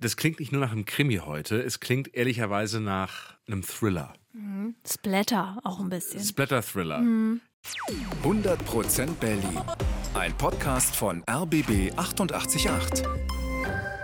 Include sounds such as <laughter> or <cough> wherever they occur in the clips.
Das klingt nicht nur nach einem Krimi heute, es klingt ehrlicherweise nach einem Thriller. Mhm. Splatter auch ein bisschen. Splatter-Thriller. Mhm. 100% Berlin. Ein Podcast von RBB 888.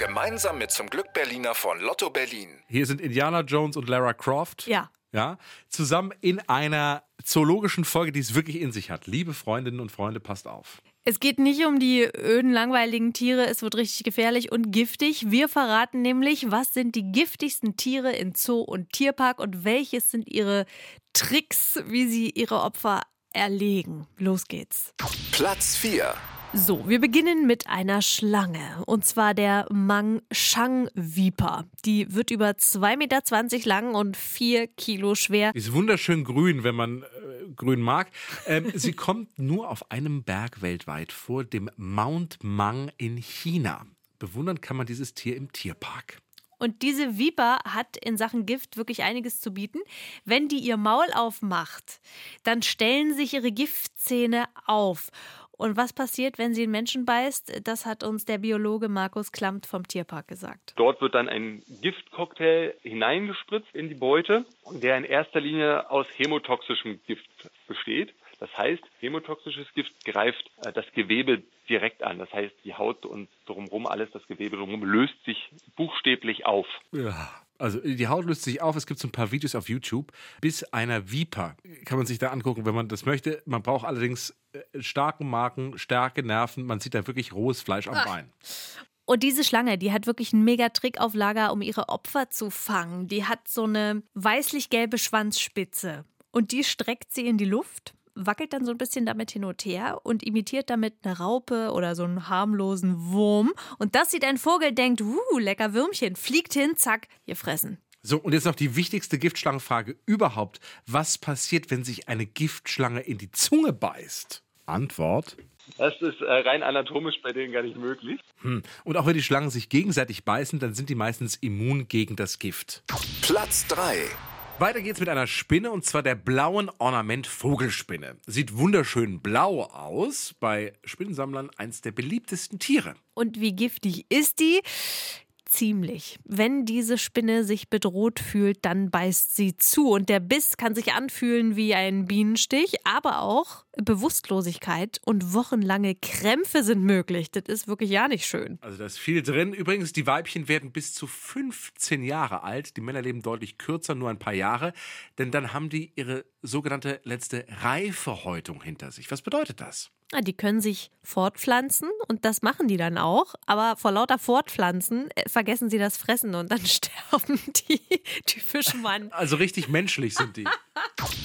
Gemeinsam mit zum Glück Berliner von Lotto Berlin. Hier sind Indiana Jones und Lara Croft. Ja. Ja, zusammen in einer zoologischen Folge, die es wirklich in sich hat. Liebe Freundinnen und Freunde, passt auf. Es geht nicht um die öden, langweiligen Tiere, es wird richtig gefährlich und giftig. Wir verraten nämlich, was sind die giftigsten Tiere in Zoo und Tierpark und welches sind ihre Tricks, wie sie ihre Opfer erlegen. Los geht's. Platz 4. So, wir beginnen mit einer Schlange. Und zwar der Mang-Shang-Viper. Die wird über 2,20 Meter lang und 4 Kilo schwer. Die ist wunderschön grün, wenn man äh, grün mag. Ähm, sie kommt nur auf einem Berg weltweit vor, dem Mount Mang in China. Bewundern kann man dieses Tier im Tierpark. Und diese Viper hat in Sachen Gift wirklich einiges zu bieten. Wenn die ihr Maul aufmacht, dann stellen sich ihre Giftzähne auf. Und was passiert, wenn sie einen Menschen beißt? Das hat uns der Biologe Markus Klamt vom Tierpark gesagt. Dort wird dann ein Giftcocktail hineingespritzt in die Beute, der in erster Linie aus hämotoxischem Gift besteht. Das heißt, hämotoxisches Gift greift äh, das Gewebe direkt an. Das heißt, die Haut und drumherum alles, das Gewebe drumherum löst sich buchstäblich auf. Ja. Also die Haut löst sich auf. Es gibt so ein paar Videos auf YouTube. Bis einer Viper kann man sich da angucken, wenn man das möchte. Man braucht allerdings äh, starken Marken, starke Nerven. Man sieht da wirklich rohes Fleisch am Bein. Und diese Schlange, die hat wirklich einen Mega-Trick auf Lager, um ihre Opfer zu fangen. Die hat so eine weißlich-gelbe Schwanzspitze. Und die streckt sie in die Luft wackelt dann so ein bisschen damit hin und her und imitiert damit eine Raupe oder so einen harmlosen Wurm. Und das sieht ein Vogel, denkt, uh, lecker Würmchen, fliegt hin, zack, ihr fressen. So, und jetzt noch die wichtigste Giftschlangenfrage überhaupt. Was passiert, wenn sich eine Giftschlange in die Zunge beißt? Antwort. Das ist äh, rein anatomisch bei denen gar nicht möglich. Hm. Und auch wenn die Schlangen sich gegenseitig beißen, dann sind die meistens immun gegen das Gift. Platz 3. Weiter geht's mit einer Spinne und zwar der blauen Ornament Vogelspinne. Sieht wunderschön blau aus, bei Spinnensammlern eins der beliebtesten Tiere. Und wie giftig ist die? ziemlich. Wenn diese Spinne sich bedroht fühlt, dann beißt sie zu. Und der Biss kann sich anfühlen wie ein Bienenstich, aber auch Bewusstlosigkeit und wochenlange Krämpfe sind möglich. Das ist wirklich ja nicht schön. Also da ist viel drin. Übrigens, die Weibchen werden bis zu 15 Jahre alt. Die Männer leben deutlich kürzer, nur ein paar Jahre. Denn dann haben die ihre sogenannte letzte Reifehäutung hinter sich. Was bedeutet das? Ah, die können sich fortpflanzen und das machen die dann auch. Aber vor lauter Fortpflanzen äh, vergessen sie das Fressen und dann <laughs> sterben die, die Fischmann. Also richtig menschlich sind die.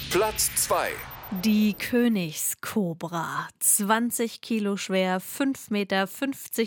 Platz 2. Die Königskobra. 20 Kilo schwer, 5,50 Meter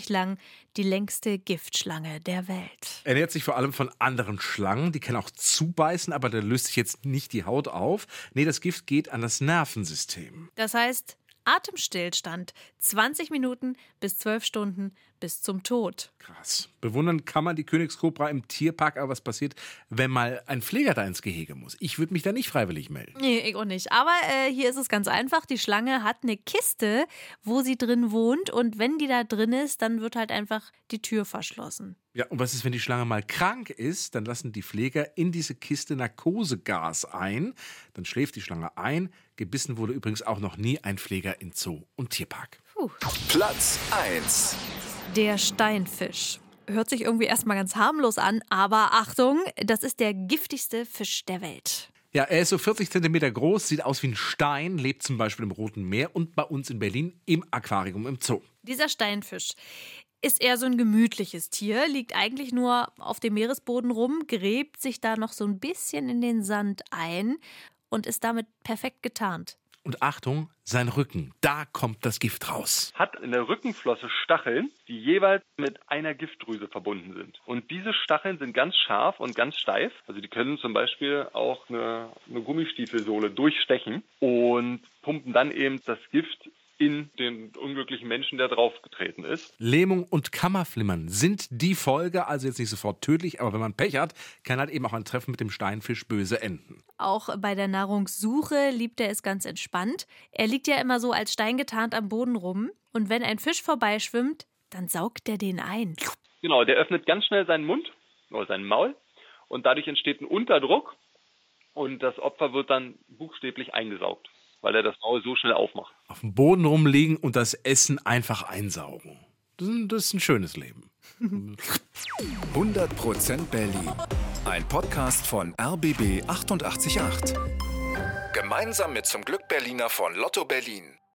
lang, die längste Giftschlange der Welt. Ernährt sich vor allem von anderen Schlangen. Die kann auch zubeißen, aber da löst sich jetzt nicht die Haut auf. Nee, das Gift geht an das Nervensystem. Das heißt, Atemstillstand 20 Minuten bis 12 Stunden bis zum Tod. Krass. Bewundern kann man die Königskobra im Tierpark, aber was passiert, wenn mal ein Pfleger da ins Gehege muss? Ich würde mich da nicht freiwillig melden. Nee, ich auch nicht. Aber äh, hier ist es ganz einfach. Die Schlange hat eine Kiste, wo sie drin wohnt und wenn die da drin ist, dann wird halt einfach die Tür verschlossen. Ja, und was ist, wenn die Schlange mal krank ist? Dann lassen die Pfleger in diese Kiste Narkosegas ein. Dann schläft die Schlange ein. Gebissen wurde übrigens auch noch nie ein Pfleger in Zoo und Tierpark. Puh. Platz 1. Der Steinfisch. Hört sich irgendwie erstmal ganz harmlos an, aber Achtung, das ist der giftigste Fisch der Welt. Ja, er ist so 40 Zentimeter groß, sieht aus wie ein Stein, lebt zum Beispiel im Roten Meer und bei uns in Berlin im Aquarium im Zoo. Dieser Steinfisch ist eher so ein gemütliches Tier, liegt eigentlich nur auf dem Meeresboden rum, gräbt sich da noch so ein bisschen in den Sand ein und ist damit perfekt getarnt. Und Achtung, sein Rücken, da kommt das Gift raus. Hat in der Rückenflosse Stacheln, die jeweils mit einer Giftdrüse verbunden sind. Und diese Stacheln sind ganz scharf und ganz steif. Also die können zum Beispiel auch eine, eine Gummistiefelsohle durchstechen und pumpen dann eben das Gift in den unglücklichen Menschen, der draufgetreten ist. Lähmung und Kammerflimmern sind die Folge, also jetzt nicht sofort tödlich, aber wenn man Pech hat, kann halt eben auch ein Treffen mit dem Steinfisch böse enden. Auch bei der Nahrungssuche liebt er es ganz entspannt. Er liegt ja immer so als Stein getarnt am Boden rum und wenn ein Fisch vorbeischwimmt, dann saugt er den ein. Genau, der öffnet ganz schnell seinen Mund oder seinen Maul und dadurch entsteht ein Unterdruck und das Opfer wird dann buchstäblich eingesaugt, weil er das Maul so schnell aufmacht. Auf dem Boden rumliegen und das Essen einfach einsaugen. Das ist ein, das ist ein schönes Leben. <laughs> 100% Berlin. Ein Podcast von RBB 888. Gemeinsam mit zum Glück Berliner von Lotto Berlin.